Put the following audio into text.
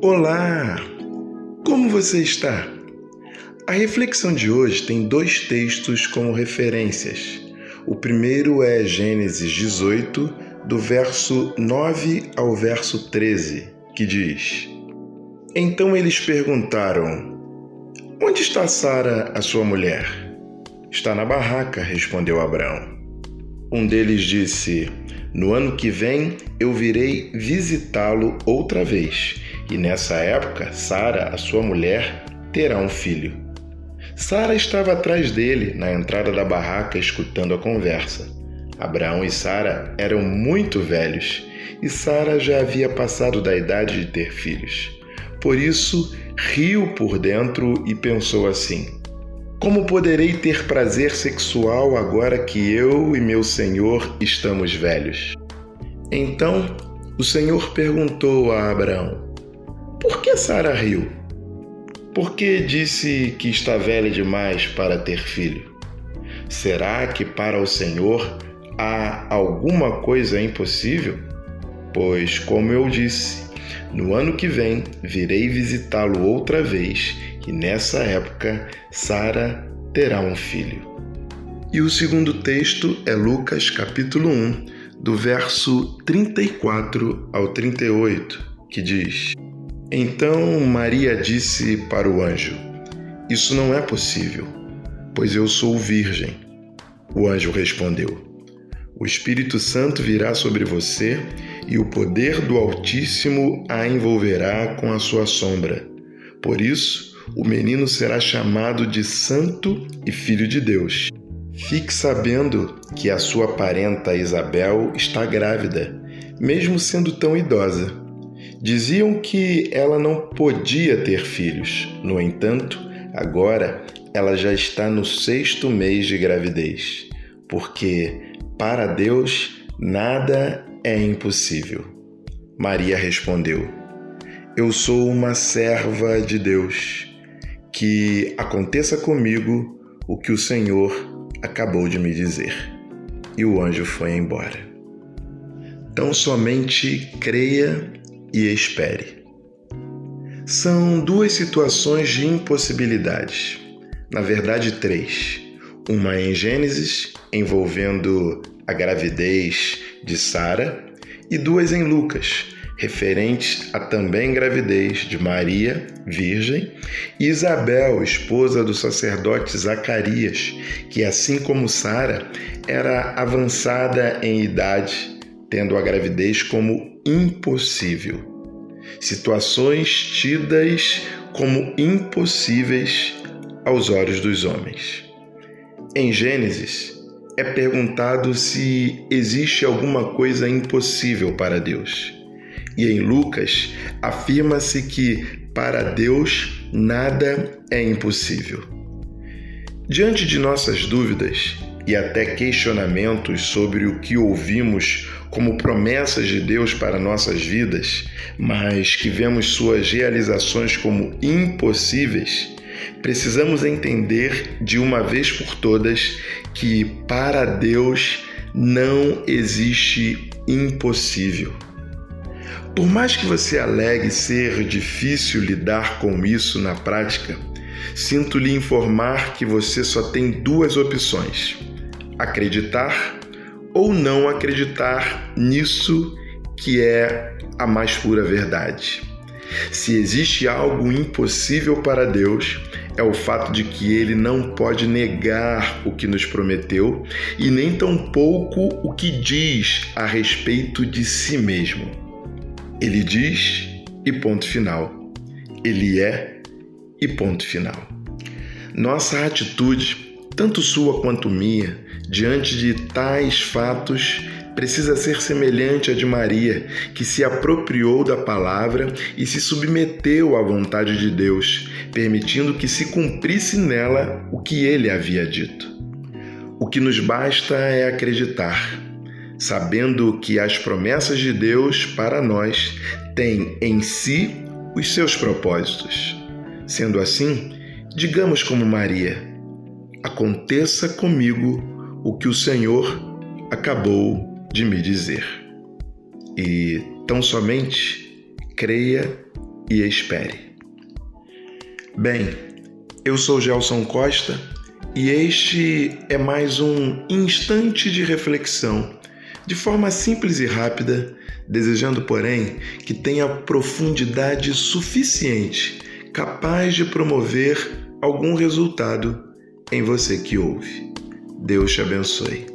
Olá! Como você está? A reflexão de hoje tem dois textos como referências. O primeiro é Gênesis 18, do verso 9 ao verso 13, que diz: Então eles perguntaram: Onde está Sara, a sua mulher? Está na barraca, respondeu Abraão. Um deles disse: No ano que vem eu virei visitá-lo outra vez, e nessa época Sara, a sua mulher, terá um filho. Sara estava atrás dele, na entrada da barraca, escutando a conversa. Abraão e Sara eram muito velhos, e Sara já havia passado da idade de ter filhos. Por isso, riu por dentro e pensou assim: como poderei ter prazer sexual agora que eu e meu senhor estamos velhos? Então o Senhor perguntou a Abraão: Por que Sara riu? Por que disse que está velha demais para ter filho? Será que para o Senhor há alguma coisa impossível? Pois, como eu disse, no ano que vem virei visitá-lo outra vez e nessa época Sara terá um filho. E o segundo texto é Lucas capítulo 1, do verso 34 ao 38, que diz: Então Maria disse para o anjo: Isso não é possível, pois eu sou virgem. O anjo respondeu: O Espírito Santo virá sobre você e o poder do Altíssimo a envolverá com a sua sombra. Por isso, o menino será chamado de Santo e Filho de Deus. Fique sabendo que a sua parenta Isabel está grávida, mesmo sendo tão idosa. Diziam que ela não podia ter filhos, no entanto, agora ela já está no sexto mês de gravidez, porque para Deus nada é impossível. Maria respondeu: Eu sou uma serva de Deus que aconteça comigo o que o Senhor acabou de me dizer. E o anjo foi embora. Tão somente creia e espere. São duas situações de impossibilidades, na verdade, três. Uma em Gênesis, envolvendo a gravidez de Sara, e duas em Lucas, referentes à também gravidez de Maria, virgem, e Isabel, esposa do sacerdote Zacarias, que, assim como Sara, era avançada em idade, tendo a gravidez como impossível. Situações tidas como impossíveis aos olhos dos homens. Em Gênesis, é perguntado se existe alguma coisa impossível para Deus. E em Lucas, afirma-se que para Deus nada é impossível. Diante de nossas dúvidas e até questionamentos sobre o que ouvimos como promessas de Deus para nossas vidas, mas que vemos suas realizações como impossíveis, precisamos entender de uma vez por todas que para Deus não existe impossível. Por mais que você alegue ser difícil lidar com isso na prática, sinto lhe informar que você só tem duas opções: acreditar ou não acreditar nisso que é a mais pura verdade. Se existe algo impossível para Deus, é o fato de que ele não pode negar o que nos prometeu e nem tampouco o que diz a respeito de si mesmo. Ele diz e ponto final. Ele é e ponto final. Nossa atitude, tanto sua quanto minha, diante de tais fatos, precisa ser semelhante à de Maria, que se apropriou da palavra e se submeteu à vontade de Deus, permitindo que se cumprisse nela o que ele havia dito. O que nos basta é acreditar sabendo que as promessas de Deus para nós têm em si os seus propósitos. Sendo assim, digamos como Maria: aconteça comigo o que o Senhor acabou de me dizer. E tão somente creia e espere. Bem, eu sou Gelson Costa e este é mais um instante de reflexão, de forma simples e rápida, desejando, porém, que tenha profundidade suficiente, capaz de promover algum resultado em você que ouve. Deus te abençoe.